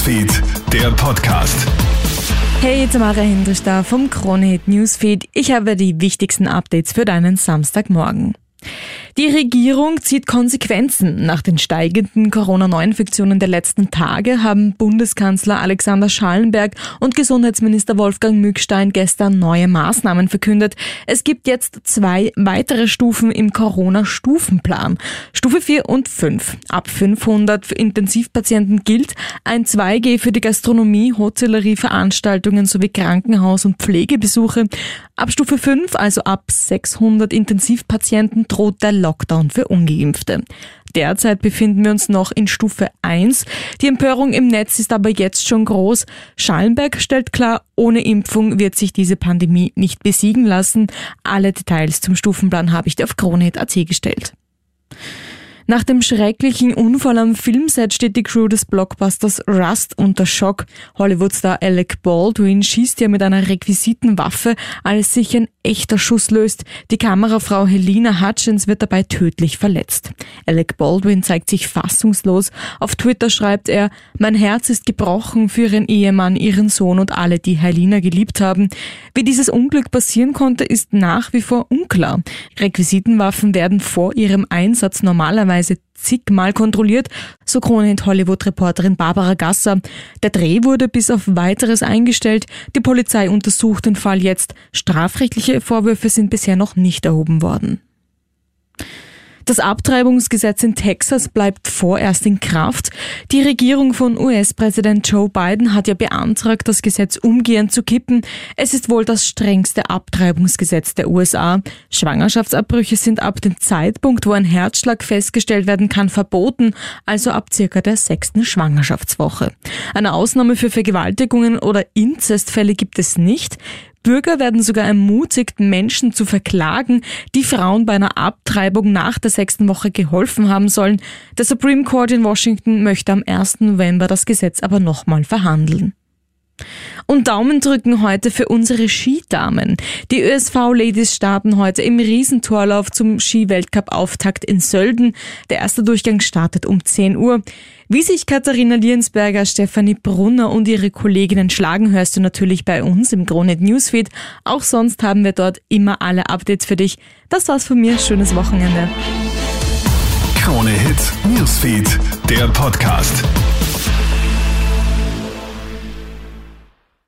Newsfeed, der Podcast. Hey, Tamara Hendrich da vom Kronehit Newsfeed. Ich habe die wichtigsten Updates für deinen Samstagmorgen. Die Regierung zieht Konsequenzen. Nach den steigenden Corona-Neuinfektionen der letzten Tage haben Bundeskanzler Alexander Schallenberg und Gesundheitsminister Wolfgang Mückstein gestern neue Maßnahmen verkündet. Es gibt jetzt zwei weitere Stufen im Corona-Stufenplan. Stufe 4 und 5. Ab 500 Intensivpatienten gilt ein 2G für die Gastronomie, Hotellerie, Veranstaltungen sowie Krankenhaus- und Pflegebesuche. Ab Stufe 5, also ab 600 Intensivpatienten, droht der Lockdown für Ungeimpfte. Derzeit befinden wir uns noch in Stufe 1. Die Empörung im Netz ist aber jetzt schon groß. Schallenberg stellt klar, ohne Impfung wird sich diese Pandemie nicht besiegen lassen. Alle Details zum Stufenplan habe ich dir auf Kronet.at gestellt. Nach dem schrecklichen Unfall am Filmset steht die Crew des Blockbusters Rust unter Schock. Hollywood-Star Alec Baldwin schießt ja mit einer Requisitenwaffe, als sich ein echter Schuss löst. Die Kamerafrau Helena Hutchins wird dabei tödlich verletzt. Alec Baldwin zeigt sich fassungslos. Auf Twitter schreibt er, mein Herz ist gebrochen für ihren Ehemann, ihren Sohn und alle, die Helena geliebt haben. Wie dieses Unglück passieren konnte, ist nach wie vor unklar. Requisitenwaffen werden vor ihrem Einsatz normalerweise zigmal kontrolliert, so Kronehit Hollywood-Reporterin Barbara Gasser. Der Dreh wurde bis auf weiteres eingestellt. Die Polizei untersucht den Fall jetzt. Strafrechtliche Vorwürfe sind bisher noch nicht erhoben worden. Das Abtreibungsgesetz in Texas bleibt vorerst in Kraft. Die Regierung von US-Präsident Joe Biden hat ja beantragt, das Gesetz umgehend zu kippen. Es ist wohl das strengste Abtreibungsgesetz der USA. Schwangerschaftsabbrüche sind ab dem Zeitpunkt, wo ein Herzschlag festgestellt werden kann, verboten, also ab circa der sechsten Schwangerschaftswoche. Eine Ausnahme für Vergewaltigungen oder Inzestfälle gibt es nicht. Bürger werden sogar ermutigt, Menschen zu verklagen, die Frauen bei einer Abtreibung nach der sechsten Woche geholfen haben sollen. Der Supreme Court in Washington möchte am 1. November das Gesetz aber nochmal verhandeln. Und Daumen drücken heute für unsere Skidamen. Die ÖSV-Ladies starten heute im Riesentorlauf zum Skiweltcup-Auftakt in Sölden. Der erste Durchgang startet um 10 Uhr. Wie sich Katharina Liensberger, Stefanie Brunner und ihre Kolleginnen schlagen, hörst du natürlich bei uns im Kronet Newsfeed. Auch sonst haben wir dort immer alle Updates für dich. Das war's von mir. Schönes Wochenende. Krone Hits, Newsfeed, der Podcast.